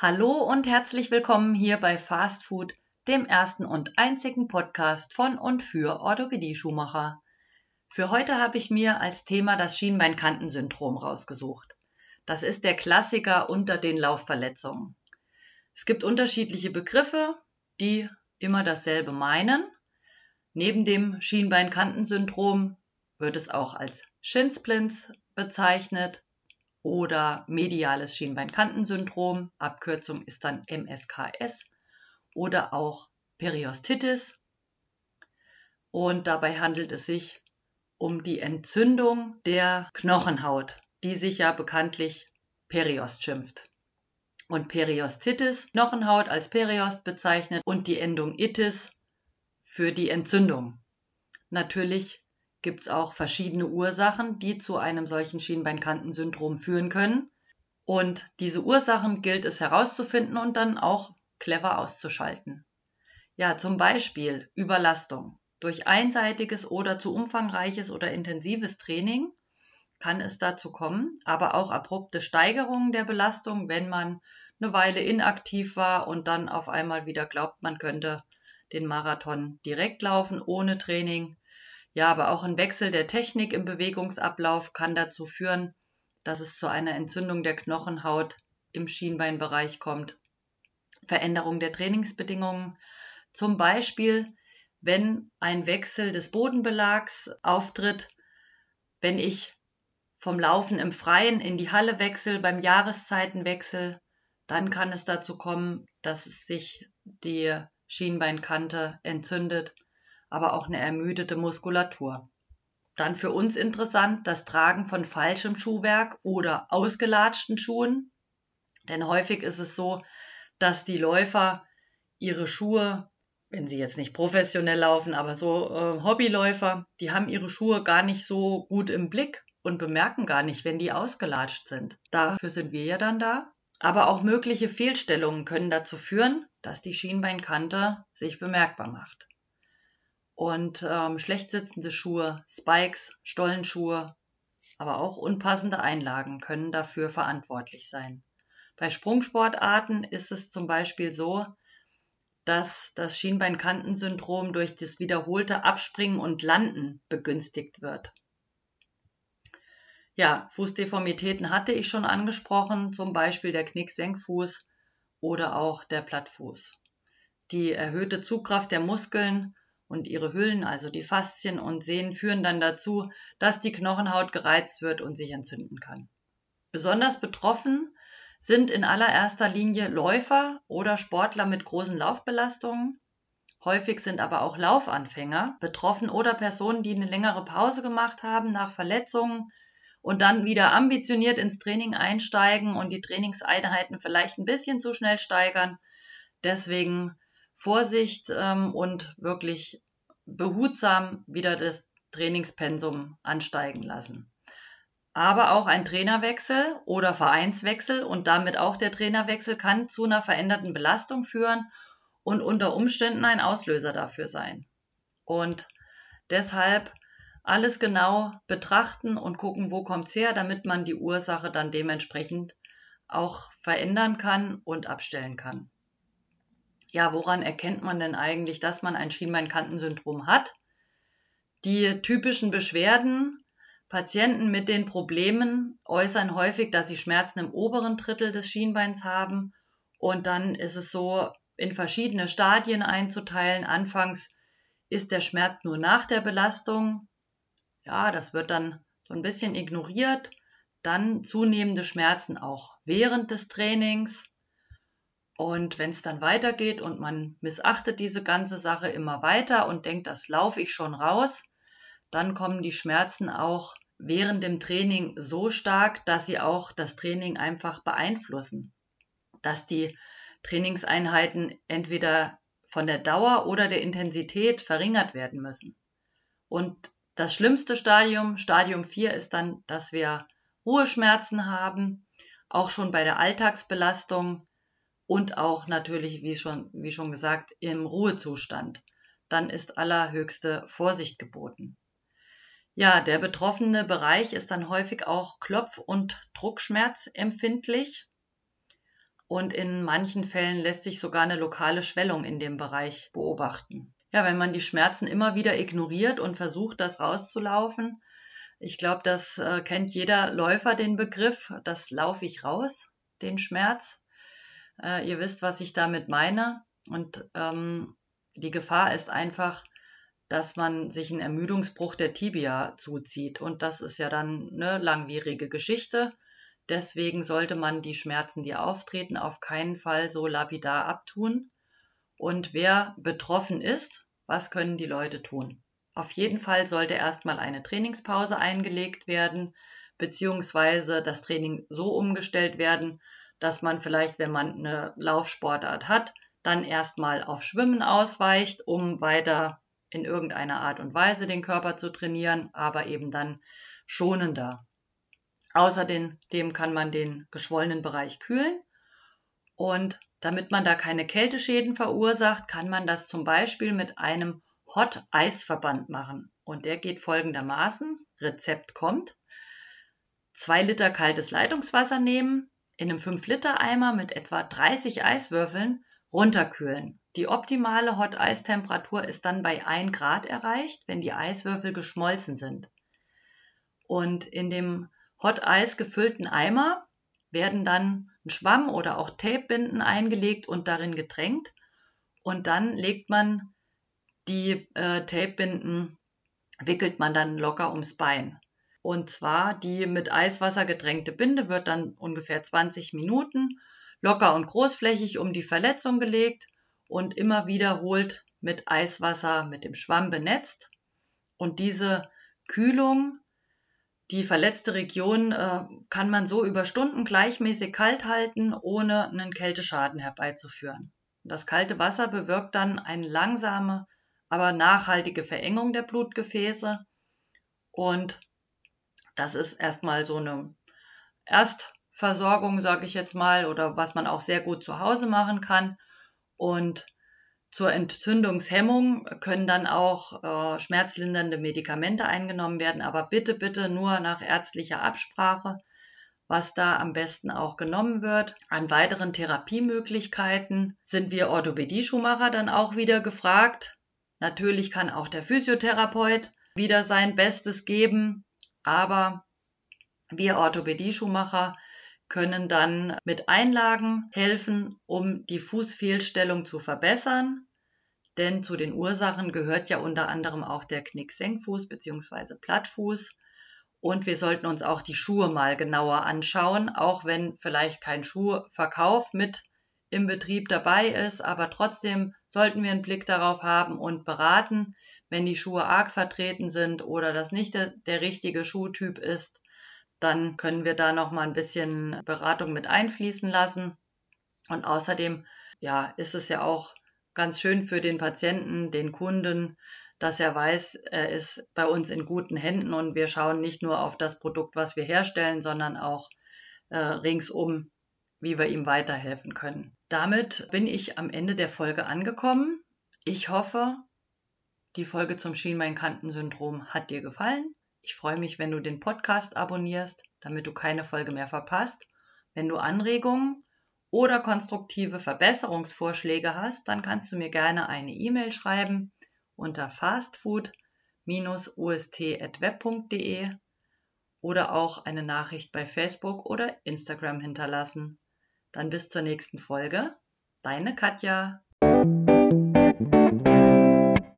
Hallo und herzlich willkommen hier bei Fast Food, dem ersten und einzigen Podcast von und für Orthopädie-Schuhmacher. Für heute habe ich mir als Thema das Schienbeinkantensyndrom rausgesucht. Das ist der Klassiker unter den Laufverletzungen. Es gibt unterschiedliche Begriffe, die immer dasselbe meinen. Neben dem Schienbeinkantensyndrom wird es auch als Shinsplints bezeichnet oder mediales Schienbeinkantensyndrom, Abkürzung ist dann MSKS oder auch Periostitis. Und dabei handelt es sich um die Entzündung der Knochenhaut, die sich ja bekanntlich Periost schimpft. Und Periostitis, Knochenhaut als Periost bezeichnet und die Endung itis für die Entzündung. Natürlich gibt es auch verschiedene Ursachen, die zu einem solchen Schienbeinkantensyndrom führen können. Und diese Ursachen gilt es herauszufinden und dann auch clever auszuschalten. Ja, zum Beispiel Überlastung. Durch einseitiges oder zu umfangreiches oder intensives Training kann es dazu kommen, aber auch abrupte Steigerungen der Belastung, wenn man eine Weile inaktiv war und dann auf einmal wieder glaubt, man könnte den Marathon direkt laufen ohne Training. Ja, aber auch ein Wechsel der Technik im Bewegungsablauf kann dazu führen, dass es zu einer Entzündung der Knochenhaut im Schienbeinbereich kommt. Veränderung der Trainingsbedingungen, zum Beispiel wenn ein Wechsel des Bodenbelags auftritt, wenn ich vom Laufen im Freien in die Halle wechsle, beim Jahreszeitenwechsel, dann kann es dazu kommen, dass sich die Schienbeinkante entzündet aber auch eine ermüdete Muskulatur. Dann für uns interessant das Tragen von falschem Schuhwerk oder ausgelatschten Schuhen. Denn häufig ist es so, dass die Läufer ihre Schuhe, wenn sie jetzt nicht professionell laufen, aber so äh, Hobbyläufer, die haben ihre Schuhe gar nicht so gut im Blick und bemerken gar nicht, wenn die ausgelatscht sind. Dafür sind wir ja dann da. Aber auch mögliche Fehlstellungen können dazu führen, dass die Schienbeinkante sich bemerkbar macht. Und ähm, schlecht sitzende Schuhe, Spikes, Stollenschuhe, aber auch unpassende Einlagen können dafür verantwortlich sein. Bei Sprungsportarten ist es zum Beispiel so, dass das Schienbeinkantensyndrom durch das wiederholte Abspringen und Landen begünstigt wird. Ja, Fußdeformitäten hatte ich schon angesprochen, zum Beispiel der Knicksenkfuß oder auch der Plattfuß. Die erhöhte Zugkraft der Muskeln und ihre Hüllen, also die Faszien und Sehnen, führen dann dazu, dass die Knochenhaut gereizt wird und sich entzünden kann. Besonders betroffen sind in allererster Linie Läufer oder Sportler mit großen Laufbelastungen. Häufig sind aber auch Laufanfänger betroffen oder Personen, die eine längere Pause gemacht haben nach Verletzungen und dann wieder ambitioniert ins Training einsteigen und die Trainingseinheiten vielleicht ein bisschen zu schnell steigern. Deswegen Vorsicht ähm, und wirklich behutsam wieder das Trainingspensum ansteigen lassen. Aber auch ein Trainerwechsel oder Vereinswechsel und damit auch der Trainerwechsel kann zu einer veränderten Belastung führen und unter Umständen ein Auslöser dafür sein. Und deshalb alles genau betrachten und gucken, wo kommt's her, damit man die Ursache dann dementsprechend auch verändern kann und abstellen kann ja, woran erkennt man denn eigentlich, dass man ein Schienbeinkantensyndrom hat? Die typischen Beschwerden, Patienten mit den Problemen äußern häufig, dass sie Schmerzen im oberen Drittel des Schienbeins haben. Und dann ist es so, in verschiedene Stadien einzuteilen. Anfangs ist der Schmerz nur nach der Belastung. Ja, das wird dann so ein bisschen ignoriert. Dann zunehmende Schmerzen auch während des Trainings. Und wenn es dann weitergeht und man missachtet diese ganze Sache immer weiter und denkt, das laufe ich schon raus, dann kommen die Schmerzen auch während dem Training so stark, dass sie auch das Training einfach beeinflussen. Dass die Trainingseinheiten entweder von der Dauer oder der Intensität verringert werden müssen. Und das schlimmste Stadium, Stadium 4, ist dann, dass wir Ruheschmerzen haben, auch schon bei der Alltagsbelastung und auch natürlich, wie schon, wie schon gesagt, im Ruhezustand. Dann ist allerhöchste Vorsicht geboten. Ja, der betroffene Bereich ist dann häufig auch Klopf- und Druckschmerz empfindlich. und in manchen Fällen lässt sich sogar eine lokale Schwellung in dem Bereich beobachten. Ja, wenn man die Schmerzen immer wieder ignoriert und versucht, das rauszulaufen, ich glaube, das äh, kennt jeder Läufer den Begriff, das laufe ich raus, den Schmerz. Äh, ihr wisst, was ich damit meine. Und ähm, die Gefahr ist einfach, dass man sich einen Ermüdungsbruch der Tibia zuzieht. Und das ist ja dann eine langwierige Geschichte. Deswegen sollte man die Schmerzen, die auftreten, auf keinen Fall so lapidar abtun. Und wer betroffen ist, was können die Leute tun? Auf jeden Fall sollte erstmal eine Trainingspause eingelegt werden, beziehungsweise das Training so umgestellt werden, dass man vielleicht, wenn man eine Laufsportart hat, dann erstmal auf Schwimmen ausweicht, um weiter in irgendeiner Art und Weise den Körper zu trainieren, aber eben dann schonender. Außerdem kann man den geschwollenen Bereich kühlen und damit man da keine Kälteschäden verursacht, kann man das zum Beispiel mit einem Hot Eisverband machen. Und der geht folgendermaßen. Rezept kommt. Zwei Liter kaltes Leitungswasser nehmen, in einem 5 Liter Eimer mit etwa 30 Eiswürfeln runterkühlen. Die optimale Hot Eis Temperatur ist dann bei 1 Grad erreicht, wenn die Eiswürfel geschmolzen sind. Und in dem Hot Eis gefüllten Eimer werden dann ein Schwamm oder auch Tapebinden eingelegt und darin getränkt. Und dann legt man die äh, Tapebinden, wickelt man dann locker ums Bein. Und zwar die mit Eiswasser getränkte Binde wird dann ungefähr 20 Minuten locker und großflächig um die Verletzung gelegt und immer wiederholt mit Eiswasser mit dem Schwamm benetzt. Und diese Kühlung, die verletzte Region, äh, kann man so über Stunden gleichmäßig kalt halten, ohne einen Kälteschaden herbeizuführen. Das kalte Wasser bewirkt dann eine langsame, aber nachhaltige Verengung der Blutgefäße. Und das ist erstmal so eine Erstversorgung, sage ich jetzt mal, oder was man auch sehr gut zu Hause machen kann. Und zur Entzündungshemmung können dann auch äh, schmerzlindernde Medikamente eingenommen werden, aber bitte, bitte nur nach ärztlicher Absprache, was da am besten auch genommen wird. An weiteren Therapiemöglichkeiten sind wir Orthopädie-Schuhmacher dann auch wieder gefragt. Natürlich kann auch der Physiotherapeut wieder sein Bestes geben, aber wir Orthopädie-Schuhmacher können dann mit Einlagen helfen, um die Fußfehlstellung zu verbessern. Denn zu den Ursachen gehört ja unter anderem auch der Knicksenkfuß bzw. Plattfuß. Und wir sollten uns auch die Schuhe mal genauer anschauen, auch wenn vielleicht kein Schuhverkauf mit im Betrieb dabei ist, aber trotzdem sollten wir einen Blick darauf haben und beraten, wenn die Schuhe arg vertreten sind oder das nicht der, der richtige Schuhtyp ist, dann können wir da noch mal ein bisschen Beratung mit einfließen lassen. Und außerdem, ja, ist es ja auch ganz schön für den Patienten, den Kunden, dass er weiß, er ist bei uns in guten Händen und wir schauen nicht nur auf das Produkt, was wir herstellen, sondern auch äh, ringsum, wie wir ihm weiterhelfen können. Damit bin ich am Ende der Folge angekommen. Ich hoffe, die Folge zum Schienbeinkantensyndrom hat dir gefallen. Ich freue mich, wenn du den Podcast abonnierst, damit du keine Folge mehr verpasst. Wenn du Anregungen oder konstruktive Verbesserungsvorschläge hast, dann kannst du mir gerne eine E-Mail schreiben unter fastfood-ust.web.de oder auch eine Nachricht bei Facebook oder Instagram hinterlassen. Dann bis zur nächsten Folge. Deine Katja.